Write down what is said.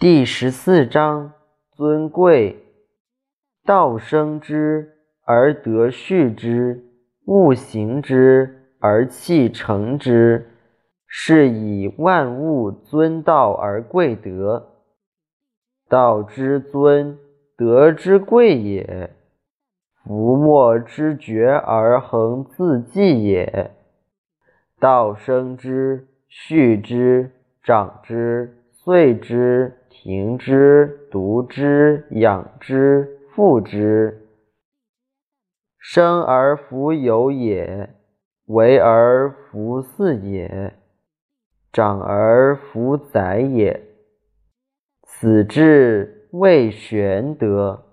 第十四章：尊贵。道生之而德畜之，物行之而气成之，是以万物尊道而贵德。道之尊，德之贵也。夫莫之觉而恒自济也。道生之，畜之，长之，岁之。平之，独之，养之，复之。生而弗有也，为而弗恃也，长而弗宰也。此志谓玄德。